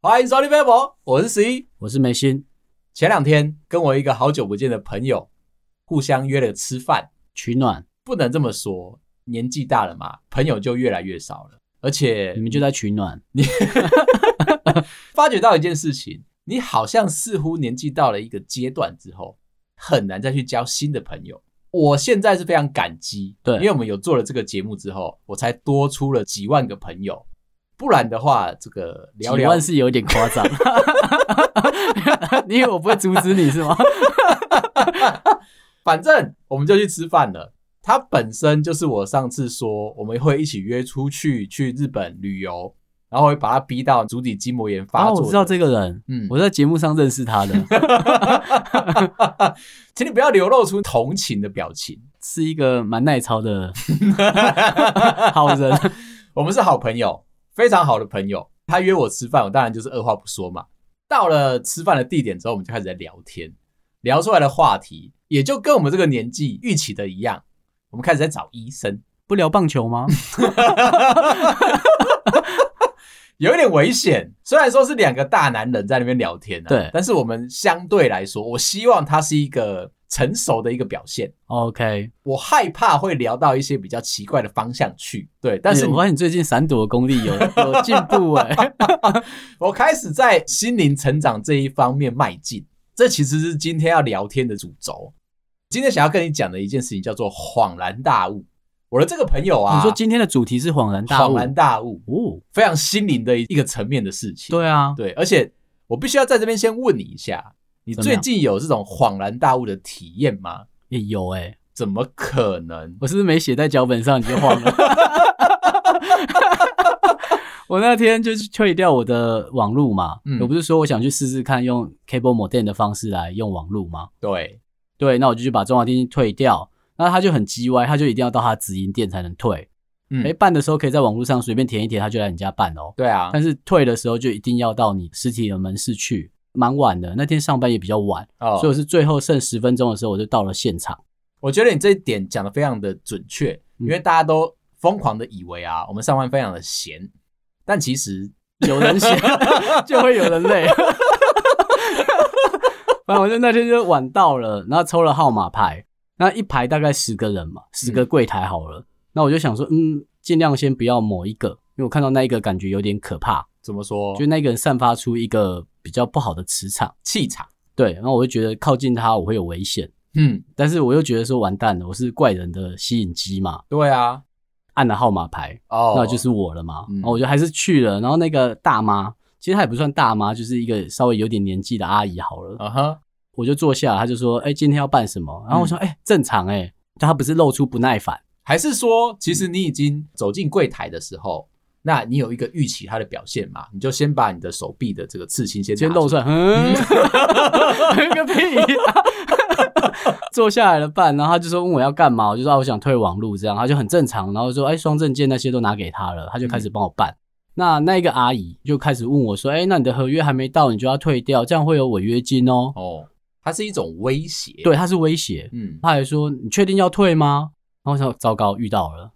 欢迎收听微博，我是十一，我是梅心。前两天跟我一个好久不见的朋友互相约了吃饭取暖，不能这么说，年纪大了嘛，朋友就越来越少了。而且你们就在取暖，你 发觉到一件事情，你好像似乎年纪到了一个阶段之后，很难再去交新的朋友。我现在是非常感激，对，因为我们有做了这个节目之后，我才多出了几万个朋友。不然的话，这个聊聊几万是有点夸张。你以为我不会阻止你是吗？反正我们就去吃饭了。他本身就是我上次说我们会一起约出去去日本旅游，然后会把他逼到足底筋膜炎发作。啊，我知道这个人，嗯，我在节目上认识他的。请你不要流露出同情的表情，是一个蛮耐操的 好人。我们是好朋友。非常好的朋友，他约我吃饭，我当然就是二话不说嘛。到了吃饭的地点之后，我们就开始在聊天，聊出来的话题也就跟我们这个年纪预期的一样。我们开始在找医生，不聊棒球吗？有一点危险。虽然说是两个大男人在那边聊天啊，对，但是我们相对来说，我希望他是一个。成熟的一个表现。OK，我害怕会聊到一些比较奇怪的方向去。对，但是、欸、我发现你最近闪躲的功力有 有进步哎、欸。我开始在心灵成长这一方面迈进。这其实是今天要聊天的主轴。今天想要跟你讲的一件事情叫做恍然大悟。我的这个朋友啊，你说今天的主题是恍然大悟，恍然大悟哦，非常心灵的一个层面的事情。对啊，对，而且我必须要在这边先问你一下。你最近有这种恍然大悟的体验吗？也有哎、欸，怎么可能？我是不是没写在脚本上你就慌了？我那天就是退掉我的网路嘛，嗯、我不是说我想去试试看用 cable modem 的方式来用网路吗？对对，那我就去把中华电信退掉，那他就很叽歪，他就一定要到他直营店才能退。嗯，哎，办的时候可以在网络上随便填一填，他就来你家办哦。对啊，但是退的时候就一定要到你实体的门市去。蛮晚的，那天上班也比较晚，哦，所以我是最后剩十分钟的时候，我就到了现场。我觉得你这一点讲的非常的准确，嗯，因为大家都疯狂的以为啊，我们上班非常的闲，但其实有人闲 就会有人累。反正我就那天就晚到了，然后抽了号码牌，那一排大概十个人嘛，十个柜台好了，嗯，那我就想说，嗯，尽量先不要某一个，因为我看到那一个感觉有点可怕。怎么说？就那个人散发出一个比较不好的磁场、气场，对，然后我就觉得靠近他我会有危险，嗯，但是我又觉得说完蛋了，我是怪人的吸引机嘛，对啊，按了号码牌，哦，那就是我了嘛，嗯，然后我就还是去了，然后那个大妈，其实她也不算大妈，就是一个稍微有点年纪的阿姨好了，啊哈，我就坐下，他就说，哎，欸，今天要办什么？然后我说，哎，正常，欸，但他不是露出不耐烦，还是说，其实你已经走进柜台的时候？那你有一个预期他的表现嘛？你就先把你的手臂的这个刺青先先露出来，嗯，个屁、啊！坐下来了办，然后他就说问我要干嘛，我就说我想退网路，这样他就很正常，然后说哎，双证件那些都拿给他了，他就开始帮我办。嗯、那那个阿姨就开始问我说，哎，那你的合约还没到，你就要退掉，这样会有违约金哦。哦，它是一种威胁，对，它是威胁。嗯，他还说你确定要退吗？然后我说糟糕，遇到了。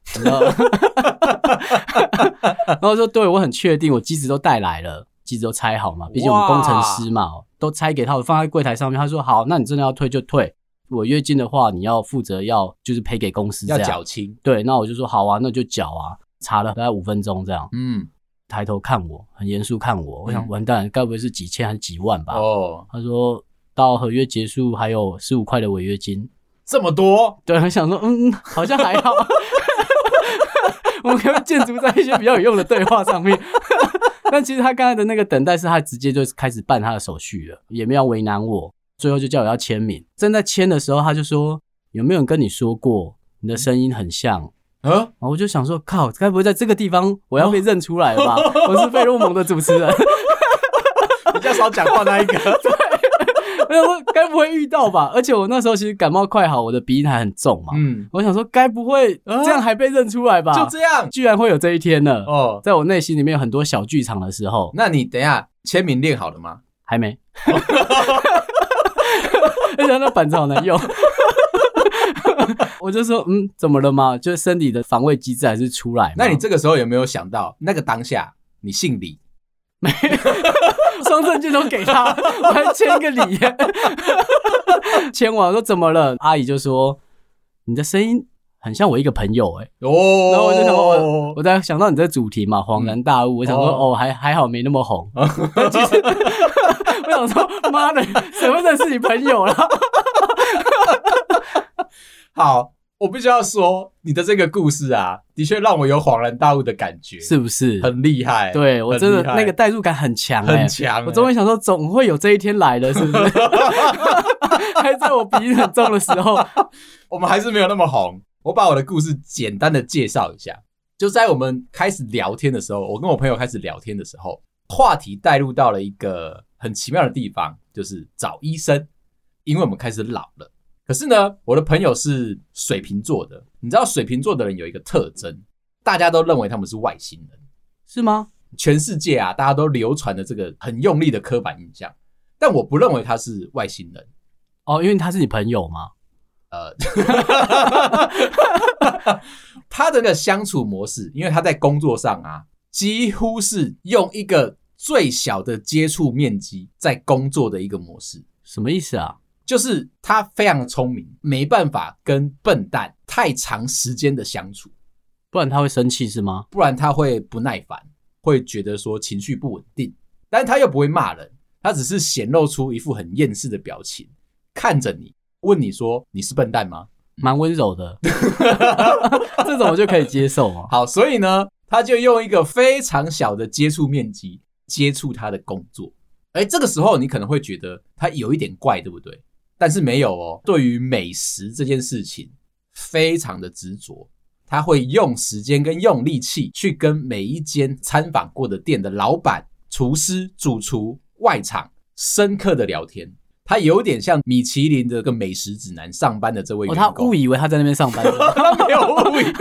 然后说对，我很确定，我机子都带来了，机子都拆好嘛，毕竟我们工程师嘛，都拆给他，我放在柜台上面。他说好，那你真的要退就退，违约金的话你要负责要就是赔给公司这样，要缴清。对，那我就说好啊，那就缴啊。查了大概五分钟这样，嗯，抬头看我，很严肃看我，我想完蛋，该不会是几千还是几万吧？哦，他说到合约结束还有十五块的违约金。这么多，对，很想说，嗯，好像还好。我们可以建筑在一些比较有用的对话上面。但其实他刚才的那个等待是他直接就开始办他的手续了，也没有为难我。最后就叫我要签名。正在签的时候，他就说：“有没有人跟你说过你的声音很像？”啊，然后我就想说：“靠，该不会在这个地方我要被认出来了吧？我是费洛蒙的主持人，比较少讲话那一个。”我该不会遇到吧？而且我那时候其实感冒快好，我的鼻音还很重嘛。嗯，我想说，该不会这样还被认出来吧？就这样，居然会有这一天呢？哦，在我内心里面有很多小剧场的时候。那你等一下签名练好了吗？还没。而且那板子好难用。我就说，嗯，怎么了吗？就是身体的防卫机制还是出来。那你这个时候有没有想到，那个当下你姓李？没，双证件都给他，我还签个礼。签完说怎么了？阿姨就说，你的声音很像我一个朋友哎、欸。哦，然后我就想我，我在想到你这主题嘛，恍然大悟。嗯、我想说，哦，还还好没那么红。其实我想说，妈的，谁会认识你朋友了？好，我必须要说，你的这个故事啊，的确让我有恍然大悟的感觉，是不是？很厉害，对，我真的那个代入感很强、欸，很强、欸。我终于想说，总会有这一天来的，是不是？还在我鼻子很重的时候，我们还是没有那么红。我把我的故事简单的介绍一下，就在我们开始聊天的时候，我跟我朋友开始聊天的时候，话题带入到了一个很奇妙的地方，就是找医生，因为我们开始老了。可是呢，我的朋友是水瓶座的，你知道水瓶座的人有一个特征，大家都认为他们是外星人，是吗？全世界啊，大家都流传的这个很用力的刻板印象，但我不认为他是外星人哦，因为他是你朋友吗？呃，他的那个相处模式，因为他在工作上啊，几乎是用一个最小的接触面积在工作的一个模式，什么意思啊？就是他非常聪明，没办法跟笨蛋太长时间的相处，不然他会生气是吗？不然他会不耐烦，会觉得说情绪不稳定。但是他又不会骂人，他只是显露出一副很厌世的表情，看着你，问你说你是笨蛋吗？蛮温柔的，这种我就可以接受嘛。好，所以呢，他就用一个非常小的接触面积接触他的工作。哎，这个时候你可能会觉得他有一点怪，对不对？但是没有哦，对于美食这件事情非常的执着，他会用时间跟用力气去跟每一间参访过的店的老板、厨师、主厨、外场深刻的聊天。他有点像米其林的这个美食指南上班的这位员工，哦、他误以为他在那边上班，他 没有误以为，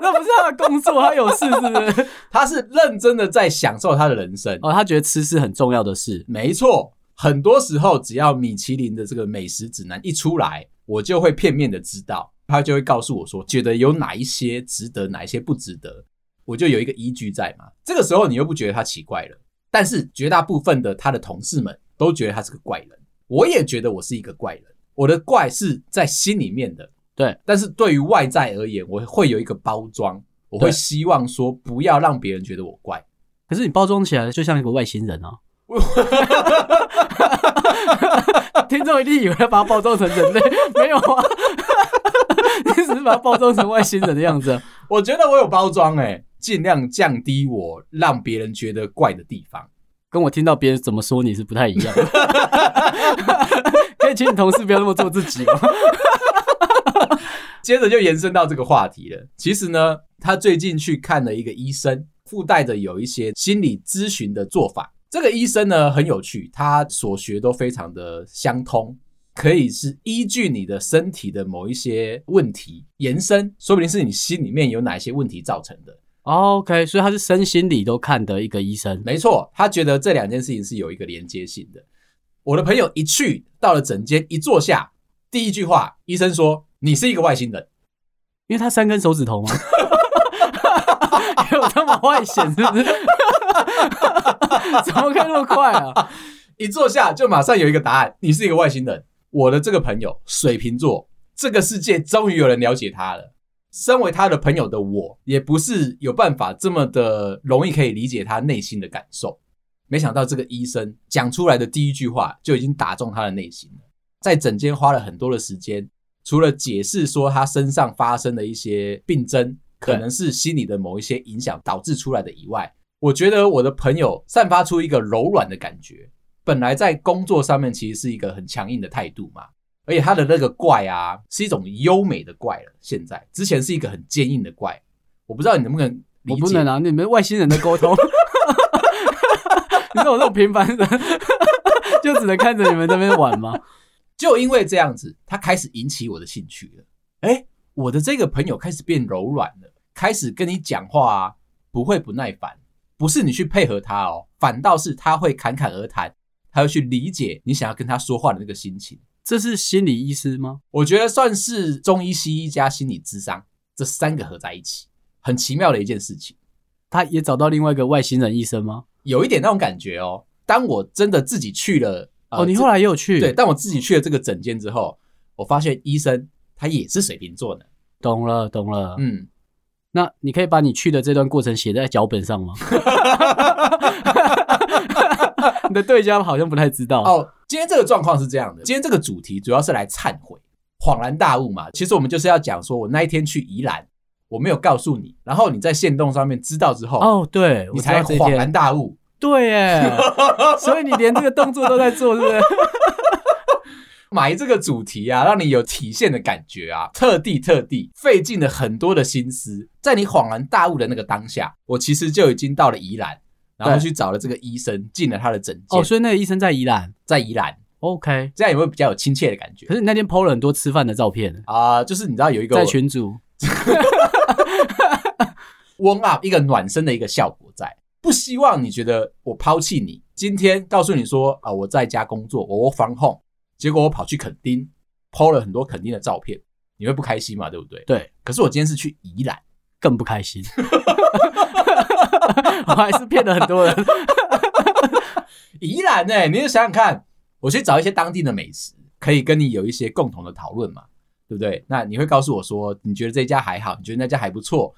那不是他的工作，他有事是不是？他是认真的在享受他的人生哦，他觉得吃是很重要的事，没错。很多时候，只要米其林的这个美食指南一出来，我就会片面的知道，他就会告诉我说，觉得有哪一些值得，哪一些不值得，我就有一个依据在嘛。这个时候你又不觉得他奇怪了，但是绝大部分的他的同事们都觉得他是个怪人，我也觉得我是一个怪人。我的怪是在心里面的，对，但是对于外在而言，我会有一个包装，我会希望说不要让别人觉得我怪。可是你包装起来就像一个外星人啊。听众一定以为要把它包装成人类，没有啊？你只是把它包装成外星人的样子。我觉得我有包装诶，尽量降低我让别人觉得怪的地方，跟我听到别人怎么说你是不太一样。可以请你同事不要那么做自己吗？接着就延伸到这个话题了。其实呢，他最近去看了一个医生，附带着有一些心理咨询的做法。这个医生呢，很有趣，他所学都非常的相通，可以是依据你的身体的某一些问题延伸，说不定是你心里面有哪些问题造成的。OK，所以他是身心理都看的一个医生。没错，他觉得这两件事情是有一个连接性的。我的朋友一去到了诊间，一坐下，第一句话，医生说：“你是一个外星人。”因为他三根手指头吗？有这么外显是不是？怎么可以那么快啊？一坐下就马上有一个答案，你是一个外星人。我的这个朋友水瓶座，这个世界终于有人了解他了。身为他的朋友的我，也不是有办法这么的容易可以理解他内心的感受。没想到这个医生讲出来的第一句话就已经打中他的内心了。在诊间花了很多的时间，除了解释说他身上发生的一些病症，可能是心理的某一些影响导致出来的以外。我觉得我的朋友散发出一个柔软的感觉，本来在工作上面其实是一个很强硬的态度嘛，而且他的那个怪啊是一种优美的怪了。现在之前是一个很坚硬的怪，我不知道你能不能理解？我不能啊，你们外星人的沟通，你说我这种平凡人就只能看着你们这边玩吗？就因为这样子，他开始引起我的兴趣了。哎，我的这个朋友开始变柔软了，开始跟你讲话啊，不会不耐烦。不是你去配合他哦，反倒是他会侃侃而谈，他会去理解你想要跟他说话的那个心情。这是心理医师吗？我觉得算是中医、西医加心理智商这三个合在一起，很奇妙的一件事情。他也找到另外一个外星人医生吗？有一点那种感觉哦。当我真的自己去了，呃、哦，你后来也有去？对，但我自己去了这个诊间之后，我发现医生他也是水瓶座的。懂了，懂了。嗯，那你可以把你去的这段过程写在脚本上吗？你的对家好像不太知道哦。今天这个状况是这样的，今天这个主题主要是来忏悔、恍然大悟嘛。其实我们就是要讲说，我那一天去宜兰，我没有告诉你，然后你在线动上面知道之后，哦，对，你才恍然大悟。对耶，所以你连这个动作都在做，是不是？埋这个主题啊，让你有体现的感觉啊，特地特地费尽了很多的心思，在你恍然大悟的那个当下，我其实就已经到了宜兰，然后去找了这个医生，进了他的诊间。哦，所以那个医生在宜兰，在宜兰。OK，这样有没有比较有亲切的感觉？可是你那天 PO 了很多吃饭的照片啊，呃，就是你知道有一个在群组，warm up 一个暖身的一个效果在。不希望你觉得我抛弃你。今天告诉你说啊，我在家工作，我 from home，结果我跑去垦丁，po 了很多垦丁的照片，你会不开心嘛？对不对？对。可是我今天是去宜兰，更不开心。我还是骗了很多人。宜兰呢？你就想想看，我去找一些当地的美食，可以跟你有一些共同的讨论嘛？对不对？那你会告诉我说，你觉得这家还好，你觉得那家还不错。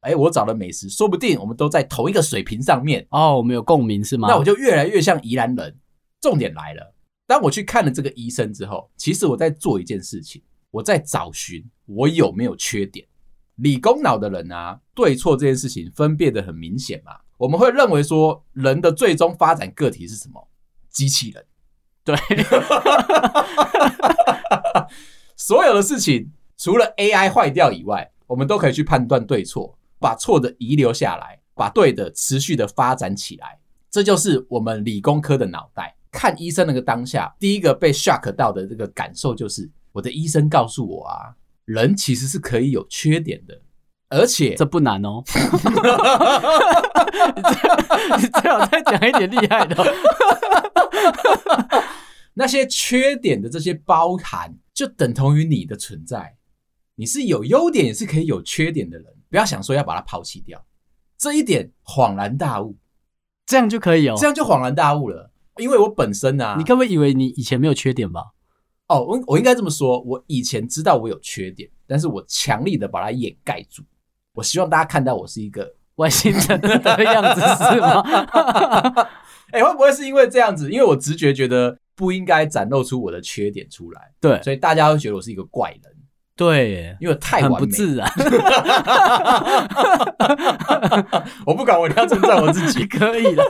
哎，我找的美食，说不定我们都在同一个水平上面哦，我们有共鸣是吗？那我就越来越像宜兰人。重点来了，当我去看了这个医生之后，其实我在做一件事情，我在找寻我有没有缺点。理工脑的人啊，对错这件事情分辨得很明显嘛。我们会认为说，人的最终发展个体是什么？机器人。对，所有的事情除了 AI 坏掉以外，我们都可以去判断对错。把错的遗留下来，把对的持续的发展起来，这就是我们理工科的脑袋。看医生那个当下，第一个被 shock 到的这个感受就是，我的医生告诉我啊，人其实是可以有缺点的，而且这不难哦。你最好再讲一点厉害的。那些缺点的这些包含，就等同于你的存在。你是有优点，也是可以有缺点的人。不要想说要把它抛弃掉，这一点恍然大悟，这样就可以哦，这样就恍然大悟了。因为我本身啊，你可不可以以为你以前没有缺点吧？哦，我我应该这么说，我以前知道我有缺点，但是我强力的把它掩盖住。我希望大家看到我是一个外星人的样子，是吗？哎、欸，会不会是因为这样子？因为我直觉觉得不应该展露出我的缺点出来，对，所以大家会觉得我是一个怪人。对，因为太完美，很不自然。我不管，我一定要称赞我自己，可以了。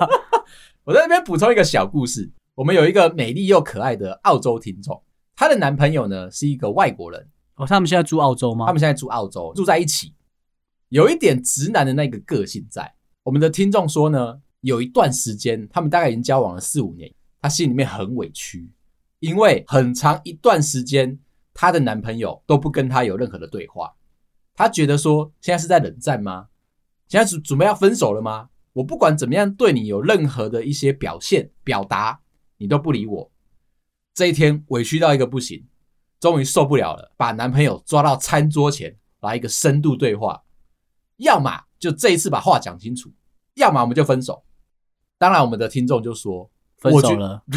我在这边补充一个小故事。我们有一个美丽又可爱的澳洲听众，她的男朋友呢是一个外国人。哦，他们现在住澳洲吗？他们现在住澳洲，住在一起。有一点直男的那个个性在。我们的听众说呢，有一段时间，他们大概已经交往了四五年，他心里面很委屈，因为很长一段时间。她的男朋友都不跟她有任何的对话，她觉得说，现在是在冷战吗？现在准准备要分手了吗？我不管怎么样对你有任何的一些表现表达，你都不理我。这一天委屈到一个不行，终于受不了了，把男朋友抓到餐桌前来一个深度对话，要么就这一次把话讲清楚，要么我们就分手。当然，我们的听众就说。分手了，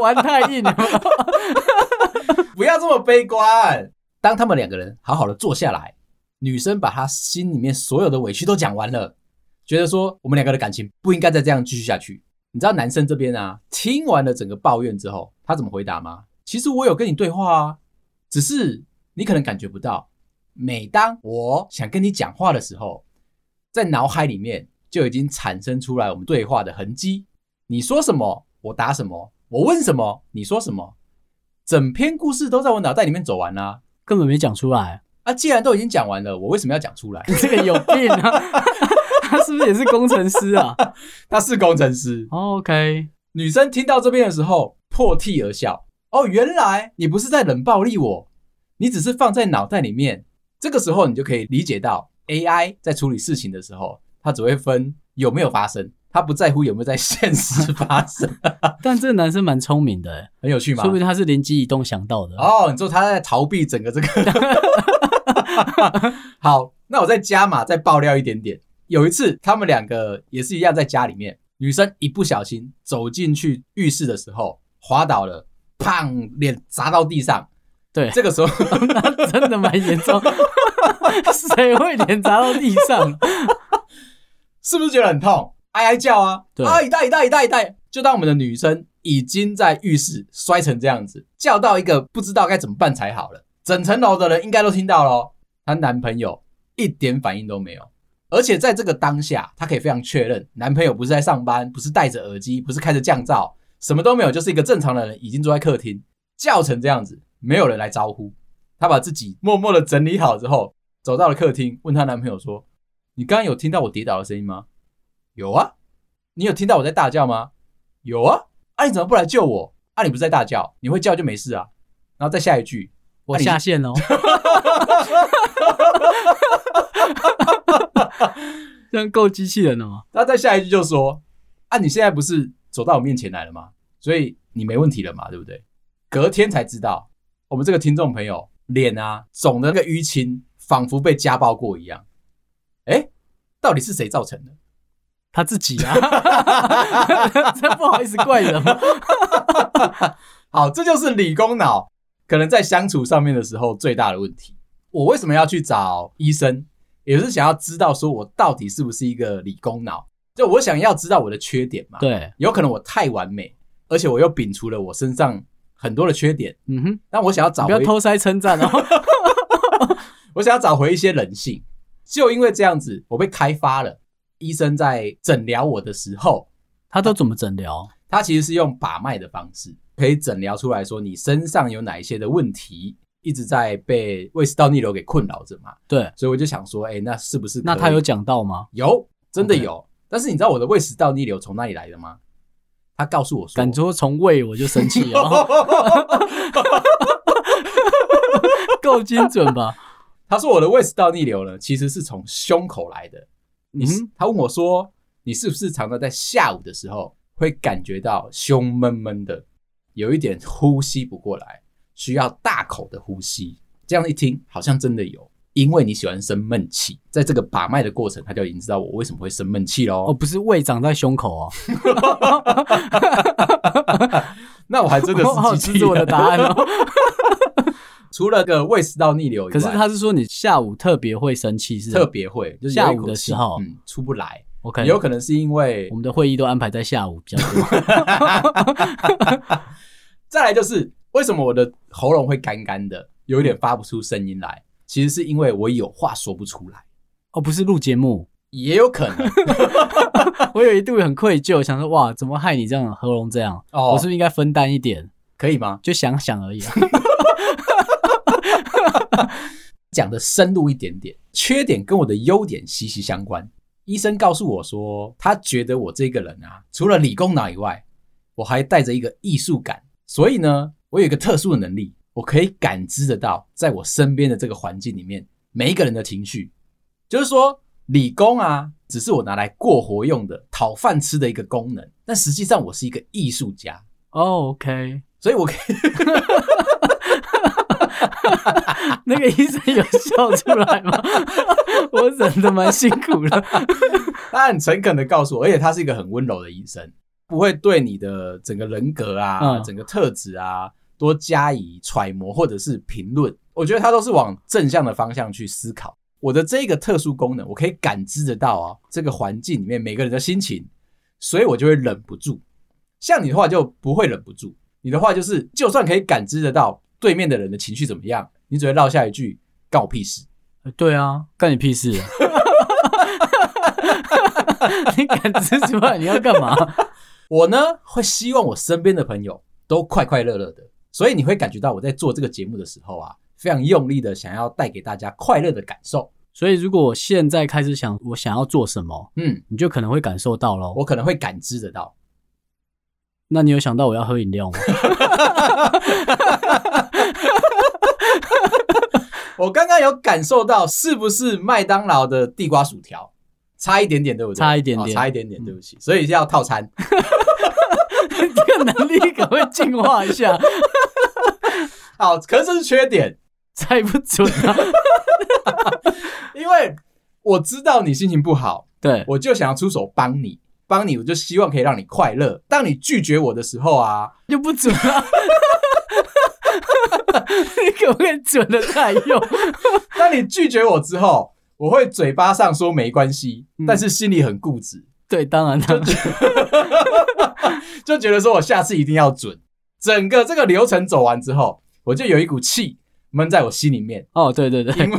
玩太硬了，不要这么悲观。当他们两个人好好的坐下来，女生把她心里面所有的委屈都讲完了，觉得说我们两个的感情不应该再这样继续下去。你知道男生这边啊，听完了整个抱怨之后，他怎么回答吗？其实我有跟你对话啊，只是你可能感觉不到。每当我想跟你讲话的时候，在脑海里面。就已经产生出来我们对话的痕迹。你说什么，我答什么；我问什么，你说什么。整篇故事都在我脑袋里面走完啦，根本没讲出来。啊，既然都已经讲完了，我为什么要讲出来？你 这个有病啊！他是不是也是工程师啊？他是工程师。OK，女生听到这边的时候破涕而笑。哦，原来你不是在冷暴力我，你只是放在脑袋里面。这个时候你就可以理解到 AI 在处理事情的时候。他只会分有没有发生，他不在乎有没有在现实发生。但这个男生蛮聪明的，哎，很有趣吗？说不定他是灵机一动想到的。哦，你说他在逃避整个这个。好，那我再加码，再爆料一点点。有一次，他们两个也是一样在家里面，女生一不小心走进去浴室的时候滑倒了，砰，脸砸到地上。对，这个时候真的蛮严重。谁会脸砸到地上？是不是觉得很痛？哀哀叫啊！对啊，一代一代一代一代，就当我们的女生已经在浴室摔成这样子，叫到一个不知道该怎么办才好了。整层楼的人应该都听到了，她男朋友一点反应都没有，而且在这个当下，她可以非常确认，男朋友不是在上班，不是戴着耳机，不是开着降噪，什么都没有，就是一个正常的人，已经坐在客厅叫成这样子，没有人来招呼。她把自己默默的整理好之后。走到了客厅，问她男朋友说：“你刚刚有听到我跌倒的声音吗？”“有啊。”“你有听到我在大叫吗？”“有啊。”“啊，你怎么不来救我？”“啊，你不是在大叫，你会叫就没事啊。”然后再下一句：“我下线了。”这样够机器人了吗？然后再下一句就说：“啊，你现在不是走到我面前来了吗？所以你没问题了嘛，对不对？”隔天才知道，我们这个听众朋友脸啊肿的那个淤青。仿佛被家暴过一样，哎，到底是谁造成的？他自己啊，这不好意思怪人吗？好，这就是理工脑可能在相处上面的时候最大的问题。我为什么要去找医生？也是想要知道说我到底是不是一个理工脑？就我想要知道我的缺点嘛。对，有可能我太完美，而且我又摒除了我身上很多的缺点。嗯哼，但我想要找，不要偷塞称赞哦。我想要找回一些人性，就因为这样子，我被开发了。医生在诊疗我的时候，他都怎么诊疗？他其实是用把脉的方式，可以诊疗出来说你身上有哪一些的问题，一直在被胃食道逆流给困扰着嘛。对，所以我就想说，哎、欸，那是不是？那他有讲到吗？有，真的有。Okay. 但是你知道我的胃食道逆流从哪里来的吗？他告诉我说，敢说从胃我就生气了，够精准吧？他说：“我的胃食道逆流呢，其实是从胸口来的。你、嗯、他问我说，你是不是常常在下午的时候会感觉到胸闷闷的，有一点呼吸不过来，需要大口的呼吸？这样一听，好像真的有，因为你喜欢生闷气。在这个把脉的过程，他就已经知道我为什么会生闷气喽。哦，不是胃长在胸口哦。那我还真的是记住 我的答案哦。”除了个胃食道逆流以外，可是他是说你下午特别会生气，是特别会，就是下午的时候，嗯，出不来。OK，也有可能是因为我们的会议都安排在下午比较多。再来就是为什么我的喉咙会干干的，有一点发不出声音来，其实是因为我有话说不出来。哦，不是录节目，也有可能。我有一度很愧疚，想说哇，怎么害你这样喉咙这样？哦，我是不是应该分担一点？可以吗？就想想而已啊。讲的深入一点点，缺点跟我的优点息息相关。医生告诉我说，他觉得我这个人啊，除了理工脑以外，我还带着一个艺术感。所以呢，我有一个特殊的能力，我可以感知得到，在我身边的这个环境里面，每一个人的情绪。就是说，理工啊，只是我拿来过活用的、讨饭吃的一个功能。但实际上，我是一个艺术家。Oh, OK，所以我可以。那个医生有笑出来吗？我忍得蛮辛苦的。他很诚恳的告诉我，而且他是一个很温柔的医生，不会对你的整个人格啊、嗯、整个特质啊多加以揣摩或者是评论。我觉得他都是往正向的方向去思考。我的这个特殊功能，我可以感知得到啊，这个环境里面每个人的心情，所以我就会忍不住。像你的话就不会忍不住，你的话就是就算可以感知得到。对面的人的情绪怎么样？你只会落下一句“干我屁事”。对啊，干你屁事！你感知出来你要干嘛？我呢会希望我身边的朋友都快快乐乐的，所以你会感觉到我在做这个节目的时候啊，非常用力的想要带给大家快乐的感受。所以如果我现在开始想我想要做什么，嗯，你就可能会感受到咯。我可能会感知得到。那你有想到我要喝饮料吗？我刚刚有感受到，是不是麦当劳的地瓜薯条？差一点点，对不对？差一点点，哦、差一点点，对不起。所以要套餐。这个能力可不可以进化一下？好，可是这是缺点，猜不准啊。因为我知道你心情不好，对，我就想要出手帮你，帮你，我就希望可以让你快乐。当你拒绝我的时候啊，就不准了。你可不可以准的太用？当你拒绝我之后，我会嘴巴上说没关系，嗯、但是心里很固执。对，当然，当然 就觉得说我下次一定要准。整个这个流程走完之后，我就有一股气闷在我心里面。哦，对对对，因为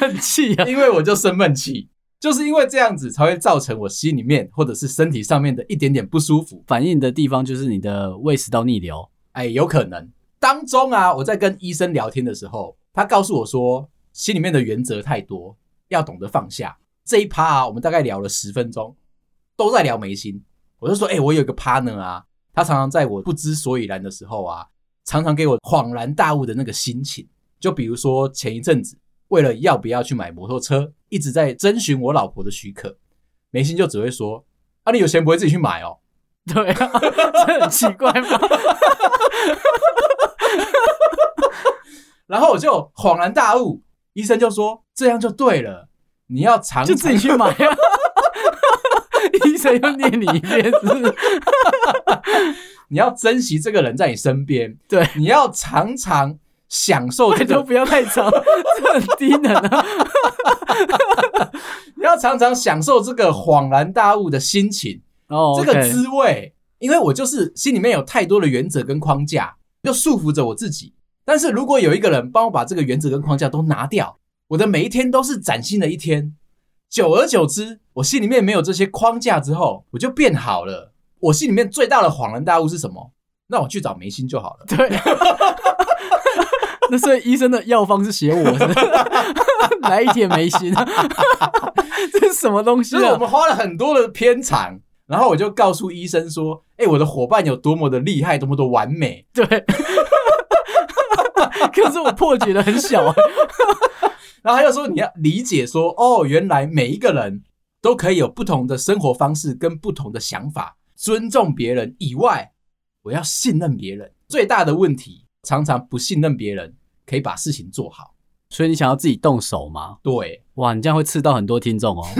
很气啊，因为我就生闷气，就是因为这样子才会造成我心里面或者是身体上面的一点点不舒服。反应的地方就是你的胃食道逆流。哎，有可能。当中啊，我在跟医生聊天的时候，他告诉我说，心里面的原则太多，要懂得放下。这一趴啊，我们大概聊了十分钟，都在聊眉心。我就说，哎、我有一个 partner 啊，他常常在我不知所以然的时候啊，常常给我恍然大悟的那个心情。就比如说前一阵子，为了要不要去买摩托车，一直在征询我老婆的许可，眉心就只会说，啊，你有钱不会自己去买哦。对啊，这很奇怪吗？然后我就恍然大悟，医生就说，这样就对了。你要常常就自己去买啊！医生又念你一遍，是不是？你要珍惜这个人在你身边，对，你要常常享受这个，都不要太长，这很低能啊！你要常常享受这个恍然大悟的心情哦，oh. 这个滋味。因为我就是心里面有太多的原则跟框架，就束缚着我自己。但是如果有一个人帮我把这个原则跟框架都拿掉。我的每一天都是崭新的一天，久而久之，我心里面没有这些框架之后，我就变好了。我心里面最大的恍然大悟是什么？那我去找眉心就好了。对，那所以医生的药方是写我的，来一点眉心，这是什么东西啊？就是我们花了很多的篇长，然后我就告诉医生说：“哎，我的伙伴有多么的厉害，多么的完美。”对，可是我破解的很小。然后他又说：“你要理解说，哦，原来每一个人都可以有不同的生活方式跟不同的想法，尊重别人以外，我要信任别人。最大的问题，常常不信任别人，可以把事情做好。”所以你想要自己动手吗？对，哇，你这样会刺到很多听众哦。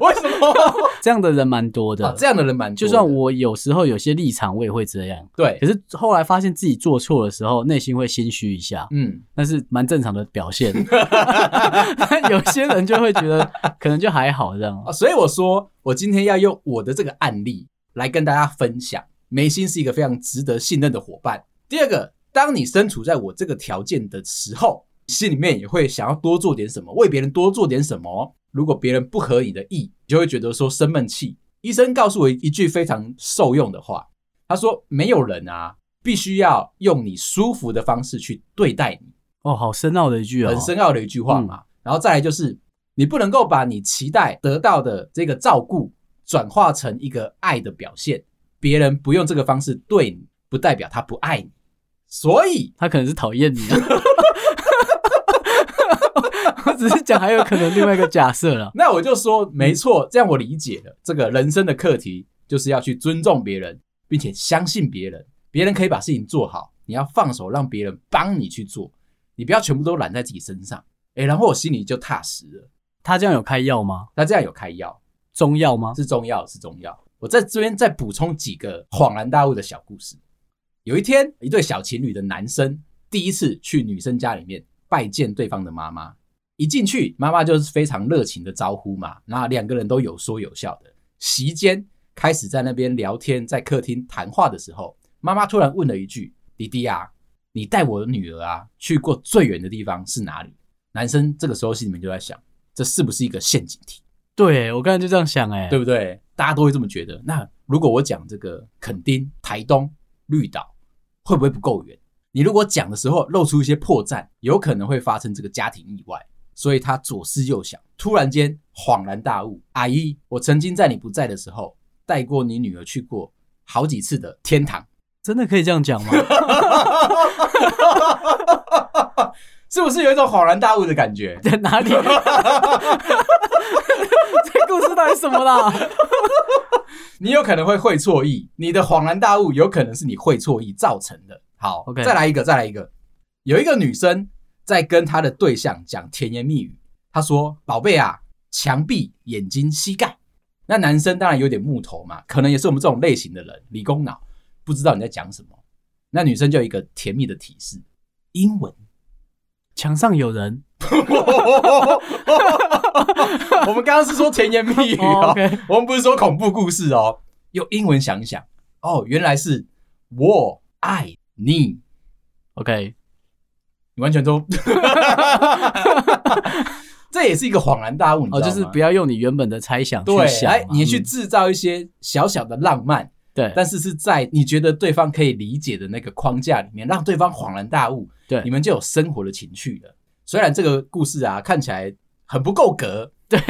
为什么？这样的人蛮多的，啊，这样的人蛮多。就算我有时候有些立场，我也会这样。对，可是后来发现自己做错的时候，内心会心虚一下。嗯，那是蛮正常的表现。有些人就会觉得可能就还好这样。所以我说，我今天要用我的这个案例来跟大家分享，眉心是一个非常值得信任的伙伴。第二个。当你身处在我这个条件的时候，心里面也会想要多做点什么，为别人多做点什么。如果别人不合你的意，你就会觉得说生闷气。医生告诉我一句非常受用的话，他说：“没有人啊，必须要用你舒服的方式去对待你。”哦，好深奥的一句哦，很深奥的一句话嘛。嗯、然后再来就是，你不能够把你期待得到的这个照顾转化成一个爱的表现。别人不用这个方式对你，不代表他不爱你。所以他可能是讨厌你啊，我只是讲还有可能另外一个假设了。那我就说没错，这样我理解了。这个人生的课题就是要去尊重别人，并且相信别人，别人可以把事情做好，你要放手让别人帮你去做，你不要全部都揽在自己身上。诶，然后我心里就踏实了。他这样有开药吗？他这样有开药，中药吗？是中药，是中药。我在这边再补充几个恍然大悟的小故事。有一天，一对小情侣的男生第一次去女生家里面拜见对方的妈妈。一进去，妈妈就是非常热情的招呼嘛，那两个人都有说有笑的。席间开始在那边聊天，在客厅谈话的时候，妈妈突然问了一句：“弟弟啊，你带我的女儿啊去过最远的地方是哪里？”男生这个时候心里面就在想：这是不是一个陷阱题？对，我刚才就这样想，哎，对不对？大家都会这么觉得。那如果我讲这个垦丁、台东、绿岛。会不会不够远？你如果讲的时候露出一些破绽，有可能会发生这个家庭意外。所以他左思右想，突然间恍然大悟：阿姨，我曾经在你不在的时候带过你女儿去过好几次的天堂。真的可以这样讲吗？是不是有一种恍然大悟的感觉？在哪里？这故事到底什么啦？你有可能会会错意，你的恍然大悟有可能是你会错意造成的。好，OK，再来一个，再来一个。有一个女生在跟她的对象讲甜言蜜语，她说：“宝贝啊，墙壁、眼睛、膝盖。”那男生当然有点木头嘛，可能也是我们这种类型的人，理工脑，不知道你在讲什么。那女生就有一个甜蜜的提示：英文。墙上有人。我们刚刚是说甜言蜜语哦，oh. 我们不是说恐怖故事哦。用英文想一想，哦，原来是我爱你。OK，你完全都，这也是一个恍然大悟？哦，就是不要用你原本的猜想去想，你去制造一些小小的浪漫，对，但是是在你觉得对方可以理解的那个框架里面，让对方恍然大悟，对，你们就有生活的情趣了。虽然这个故事啊看起来很不够格，对，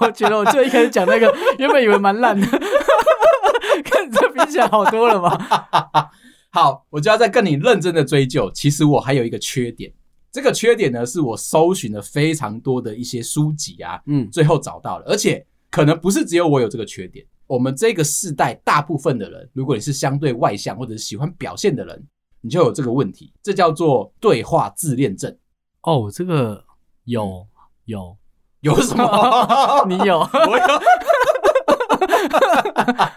我觉得我最一开始讲那个，原本以为蛮烂的，看这比起来好多了嘛。好，我就要再跟你认真的追究。其实我还有一个缺点，这个缺点呢，是我搜寻了非常多的一些书籍啊，嗯，最后找到了，而且可能不是只有我有这个缺点。我们这个世代大部分的人，如果你是相对外向或者是喜欢表现的人。你就有这个问题，这叫做对话自恋症。哦，这个有有 有什么？你有，我有，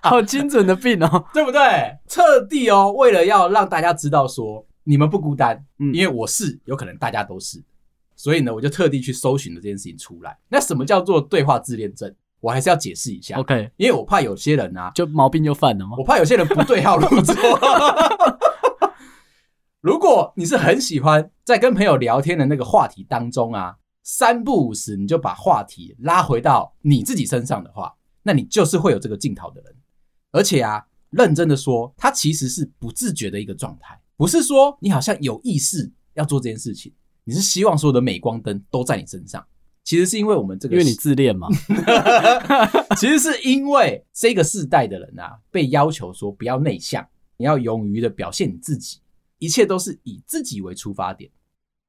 好精准的病哦，对不对？特地哦，为了要让大家知道说你们不孤单，嗯，因为我是，有可能大家都是，所以呢，我就特地去搜寻了这件事情出来。那什么叫做对话自恋症？我还是要解释一下，OK？因为我怕有些人啊，就毛病就犯了吗？我怕有些人不对号入座。如果你是很喜欢在跟朋友聊天的那个话题当中啊，三不五时你就把话题拉回到你自己身上的话，那你就是会有这个镜头的人。而且啊，认真的说，他其实是不自觉的一个状态，不是说你好像有意识要做这件事情，你是希望所有的镁光灯都在你身上。其实是因为我们这个，因为你自恋嘛。其实是因为这个世代的人啊，被要求说不要内向，你要勇于的表现你自己。一切都是以自己为出发点，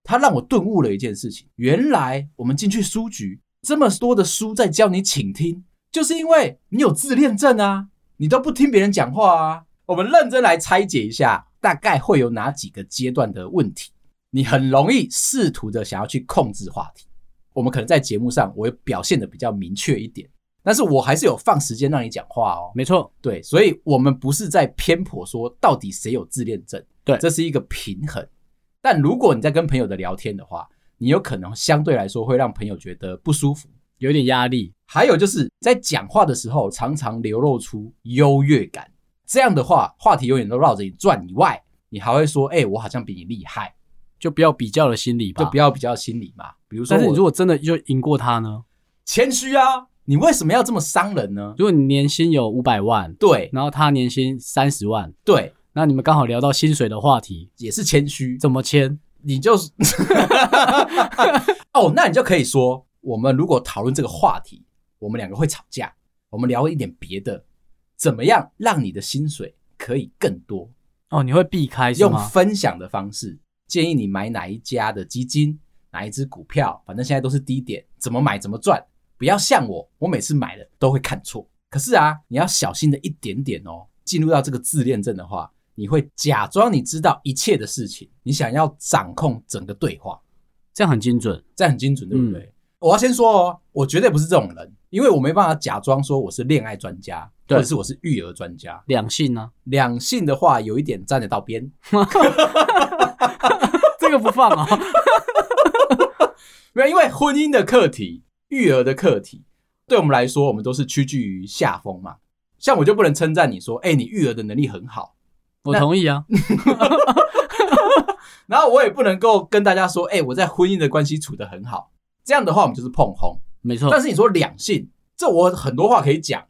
他让我顿悟了一件事情：原来我们进去书局，这么多的书在教你倾听，就是因为你有自恋症啊，你都不听别人讲话啊。我们认真来拆解一下，大概会有哪几个阶段的问题？你很容易试图的想要去控制话题。我们可能在节目上，我会表现的比较明确一点，但是我还是有放时间让你讲话哦。没错，对，所以我们不是在偏颇说到底谁有自恋症。对，这是一个平衡。但如果你在跟朋友的聊天的话，你有可能相对来说会让朋友觉得不舒服，有点压力。还有就是在讲话的时候，常常流露出优越感。这样的话，话题永远都绕着你转以外，你还会说：“哎，我好像比你厉害。”就不要比较的心理吧，就不要比较心理嘛。比如说，但是你如果真的就赢过他呢？谦虚啊！你为什么要这么伤人呢？如果你年薪有五百万，对，然后他年薪三十万，对。那你们刚好聊到薪水的话题，也是谦虚。怎么谦？你就是 哦，那你就可以说，我们如果讨论这个话题，我们两个会吵架。我们聊一点别的，怎么样让你的薪水可以更多？哦，你会避开？用分享的方式建议你买哪一家的基金，哪一只股票，反正现在都是低点，怎么买怎么赚。不要像我，我每次买了都会看错。可是啊，你要小心的一点点哦。进入到这个自恋症的话。你会假装你知道一切的事情，你想要掌控整个对话，这样很精准，这样很精准，对不对？嗯、我要先说哦，我绝对不是这种人，因为我没办法假装说我是恋爱专家，或者是我是育儿专家。两性呢？两性的话有一点沾得到边，这个不放啊、哦，没有，因为婚姻的课题、育儿的课题，对我们来说，我们都是屈居于下风嘛。像我就不能称赞你说，哎，你育儿的能力很好。我同意啊，然后我也不能够跟大家说，哎、欸，我在婚姻的关系处得很好，这样的话我们就是碰红，没错。但是你说两性，这我很多话可以讲，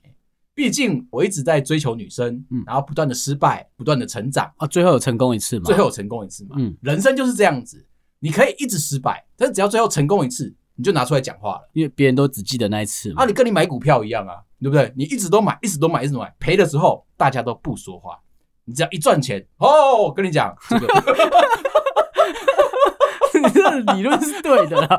毕竟我一直在追求女生，嗯，然后不断的失败，不断的成长。啊，最后有成功一次嘛，最后有成功一次嘛，嗯，人生就是这样子，你可以一直失败，但是只要最后成功一次，你就拿出来讲话了，因为别人都只记得那一次嘛，啊，你跟你买股票一样啊，对不对？你一直都买，一直都买，一直都买，赔的时候大家都不说话。你只要一赚钱哦，我跟你讲，这个你这个理论是对的啦，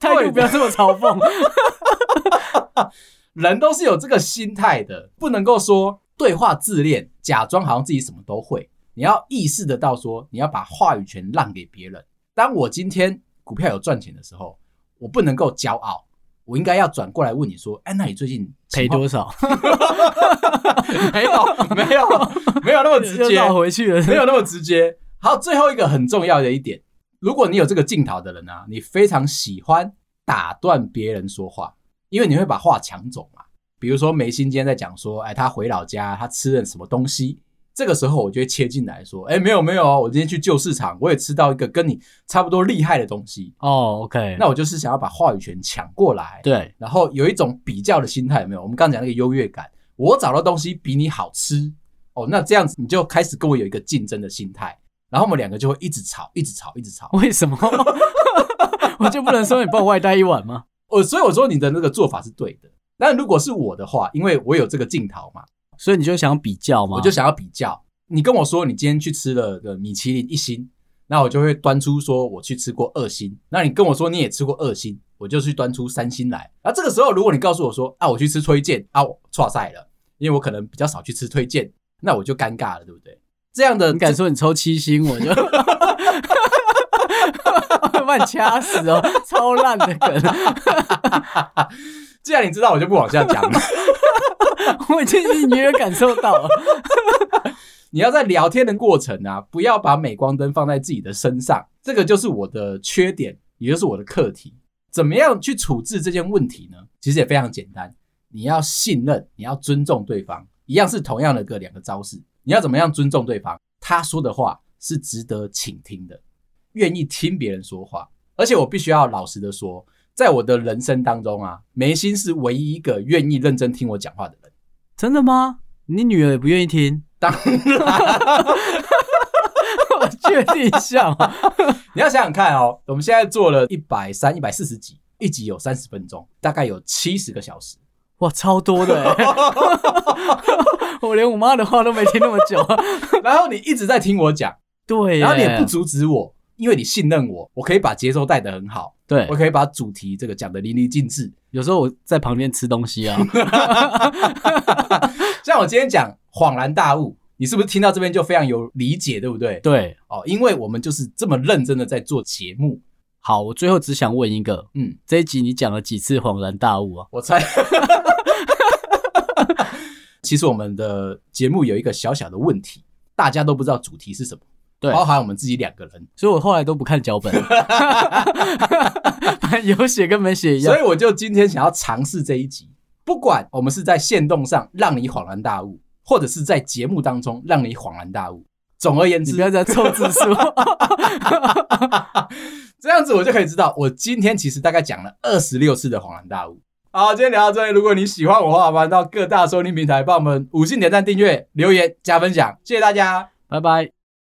态度不要这么嘲讽。人都是有这个心态的，不能够说对话自恋，假装好像自己什么都会。你要意识得到说，你要把话语权让给别人。当我今天股票有赚钱的时候，我不能够骄傲，我应该要转过来问你说：“哎，那你最近赔多少？” 没有，没有，没有那么直接。绕回去了，没有那么直接。好，最后一个很重要的一点，如果你有这个镜头的人啊，你非常喜欢打断别人说话。因为你会把话抢走嘛，比如说眉心今天在讲说，哎，他回老家，他吃了什么东西，这个时候我就会切进来说，哎，没有没有，我今天去旧市场，我也吃到一个跟你差不多厉害的东西。哦，OK，那我就是想要把话语权抢过来，对，然后有一种比较的心态，有没有？我们刚刚讲那个优越感，我找到东西比你好吃，哦，那这样子你就开始跟我有一个竞争的心态，然后我们两个就会一直吵，一直吵，一直吵，为什么？我就不能说你帮我外带一碗吗？我所以我说你的那个做法是对的，那如果是我的话，因为我有这个镜头嘛，所以你就想比较嘛，我就想要比较。你跟我说你今天去吃了个米其林一星，那我就会端出说我去吃过二星。那你跟我说你也吃过二星，我就去端出三星来。那这个时候如果你告诉我说啊我去吃推荐啊我错赛了，因为我可能比较少去吃推荐，那我就尴尬了，对不对？这样的你敢说你抽七星，我就。把你掐死哦！超烂的梗。既然你知道，我就不往下讲了。我已经隐约感受到了。你要在聊天的过程啊，不要把镁光灯放在自己的身上。这个就是我的缺点，也就是我的课题。怎么样去处置这件问题呢？其实也非常简单。你要信任，你要尊重对方，一样是同样的个两个招式。你要怎么样尊重对方？他说的话是值得倾听的。愿意听别人说话，而且我必须要老实的说，在我的人生当中啊，眉心是唯一一个愿意认真听我讲话的人。真的吗？你女儿也不愿意听？当然，我确定一下嘛。你要想想看哦，我们现在做了一百三、一百四十集，一集有三十分钟，大概有七十个小时，哇，超多的！我连我妈的话都没听那么久，然后你一直在听我讲，对，然后你也不阻止我。因为你信任我，我可以把节奏带得很好，对，我可以把主题这个讲得淋漓尽致。有时候我在旁边吃东西啊，像我今天讲恍然大悟，你是不是听到这边就非常有理解，对不对？对，哦，因为我们就是这么认真的在做节目。好，我最后只想问一个，嗯，这一集你讲了几次恍然大悟啊？我猜，其实我们的节目有一个小小的问题，大家都不知道主题是什么。对，包含我们自己两个人，所以我后来都不看脚本 有写跟没写一样。所以我就今天想要尝试这一集，不管我们是在线动上让你恍然大悟，或者是在节目当中让你恍然大悟。总而言之，你不要再凑字数，这样子我就可以知道，我今天其实大概讲了二十六次的恍然大悟。好，今天聊到这里，如果你喜欢我的话，欢迎到各大收听平台帮我们五星点赞、订阅、留言、加分享，谢谢大家，拜拜。